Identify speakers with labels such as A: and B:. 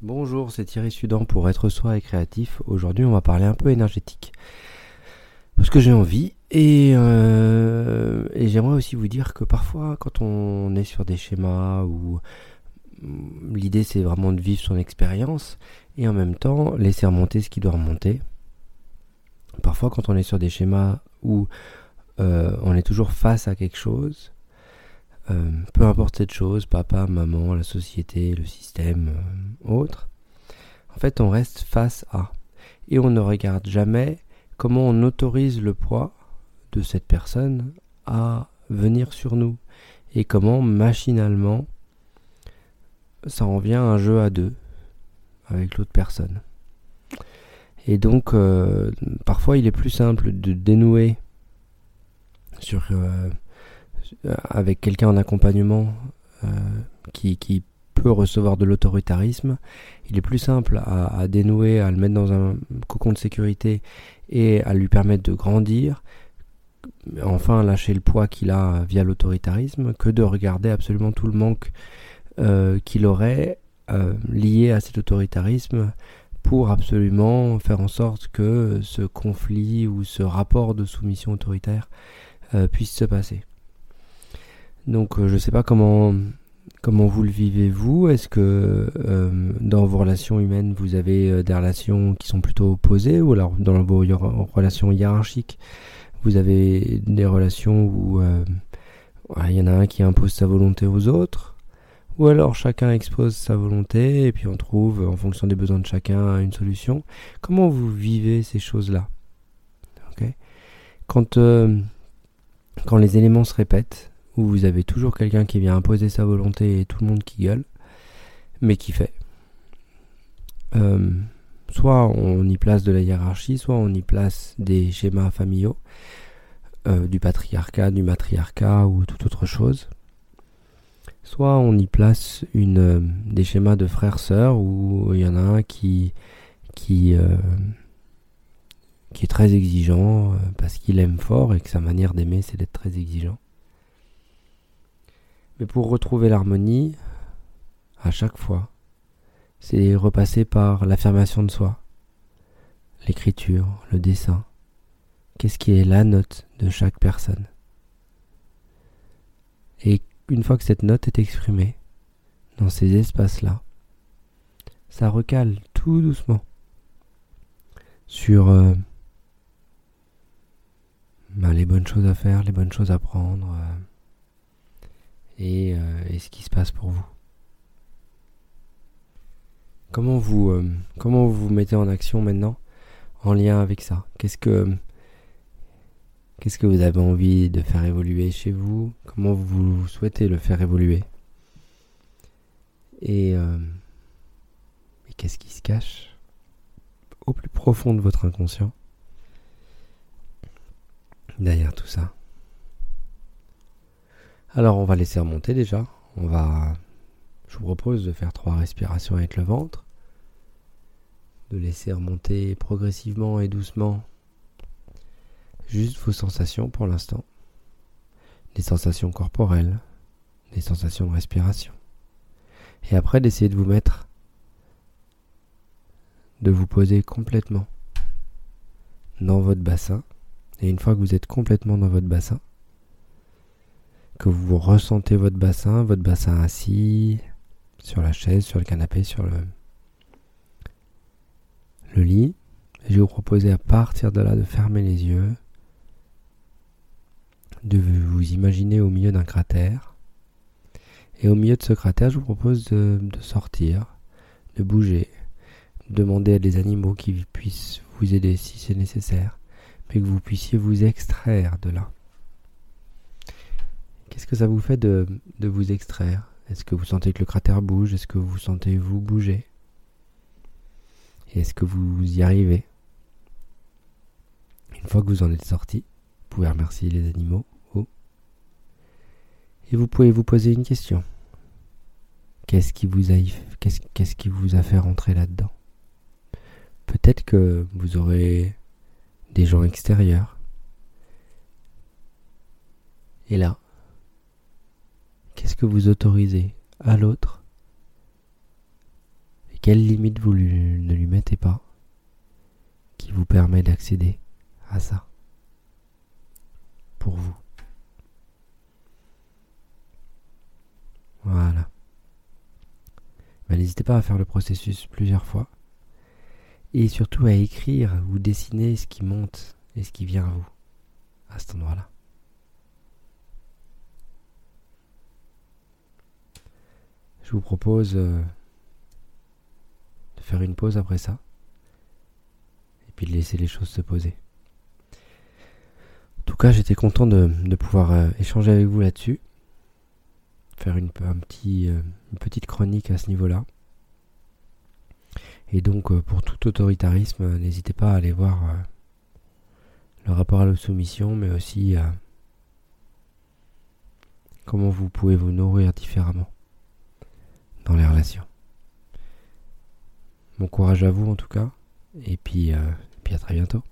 A: Bonjour, c'est Thierry Sudan pour être soi et créatif. Aujourd'hui, on va parler un peu énergétique. Parce que j'ai envie. Et, euh, j'aimerais aussi vous dire que parfois, quand on est sur des schémas où l'idée c'est vraiment de vivre son expérience et en même temps laisser remonter ce qui doit remonter. Parfois, quand on est sur des schémas où euh, on est toujours face à quelque chose, euh, peu importe cette chose, papa, maman, la société, le système, euh, autre, en fait on reste face à. Et on ne regarde jamais comment on autorise le poids de cette personne à venir sur nous. Et comment machinalement ça en vient un jeu à deux avec l'autre personne. Et donc euh, parfois il est plus simple de dénouer sur avec quelqu'un en accompagnement euh, qui, qui, peut recevoir de l'autoritarisme, il est plus simple à, dénouer, à le mettre dans un cocon de sécurité et à lui permettre de grandir, enfin lâcher le poids qu'il a via l'autoritarisme, que de regarder absolument tout le manque euh, qu'il aurait lié à cet autoritarisme pour absolument faire en sorte que ce conflit ou ce rapport de soumission autoritaire puisse se passer. Donc euh, je ne sais pas comment, comment vous le vivez vous. Est-ce que euh, dans vos relations humaines, vous avez euh, des relations qui sont plutôt opposées ou alors dans vos relations hiérarchiques, vous avez des relations où il y en a un qui impose sa volonté aux autres ou alors chacun expose sa volonté et puis on trouve en fonction des besoins de chacun une solution. Comment vous vivez ces choses-là? Quand, quand les éléments se répètent, où vous avez toujours quelqu'un qui vient imposer sa volonté et tout le monde qui gueule, mais qui fait. Euh, soit on y place de la hiérarchie, soit on y place des schémas familiaux, euh, du patriarcat, du matriarcat ou toute autre chose. Soit on y place une, euh, des schémas de frères-sœurs où il y en a un qui, qui, qui est très exigeant parce qu'il aime fort et que sa manière d'aimer c'est d'être très exigeant. Mais pour retrouver l'harmonie, à chaque fois, c'est repasser par l'affirmation de soi, l'écriture, le dessin. Qu'est-ce qui est la note de chaque personne? Et une fois que cette note est exprimée, dans ces espaces-là, ça recale tout doucement sur euh, ben, les bonnes choses à faire, les bonnes choses à prendre. Euh, euh, et, ce qui se passe pour vous. Comment vous, euh, comment vous vous mettez en action maintenant en lien avec ça? Qu'est-ce que vous avez envie de faire évoluer chez vous? Comment vous souhaitez le faire évoluer? Euh, et qu'est-ce qui se cache au plus profond de votre inconscient derrière tout ça? Alors on va laisser remonter déjà. On va. Je vous propose de faire trois respirations avec le ventre. De laisser remonter progressivement et doucement juste vos sensations pour l'instant. Les sensations corporelles, les sensations de respiration. Et après d'essayer de vous mettre, de vous poser complètement dans votre bassin. Et une fois que vous êtes complètement dans votre bassin, que vous ressentez votre bassin, votre bassin assis sur la chaise, sur le canapé, sur le, le lit. Je vais vous proposer à partir de là de fermer les yeux, de vous imaginer au milieu d'un cratère. Et au milieu de ce cratère, je vous propose de, de sortir, de bouger, de demander à des animaux qui puissent vous aider si c'est nécessaire, mais que vous puissiez vous extraire de là. Que ça vous fait de, vous extraire? Est-ce que vous sentez que le cratère bouge? Est-ce que vous sentez vous bouger est-ce que vous y arrivez? Une fois que vous en êtes sorti, vous pouvez remercier les animaux. Et vous pouvez vous poser une question. Qu'est-ce qui vous a, qu'est-ce qui vous a fait rentrer là-dedans? Peut-être que vous aurez des gens extérieurs. Et là, Qu'est-ce que vous autorisez à l'autre? Et quelle limite vous ne lui mettez pas qui vous permet d'accéder à ça? Pour vous. Voilà. Ben, n'hésitez pas à faire le processus plusieurs fois et surtout à écrire ou dessiner ce qui monte et ce qui vient à vous à cet endroit-là. Je vous propose euh, de faire une pause après ça et puis de laisser les choses se poser. En tout cas, j'étais content de, pouvoir euh, échanger avec vous là-dessus, faire euh, une petite chronique à ce niveau-là. Et donc, pour tout autoritarisme, n'hésitez pas à aller voir le rapport à la soumission, mais aussi comment vous pouvez vous nourrir différemment dans les relations. Bon courage à vous en tout cas, et puis, puis à très bientôt.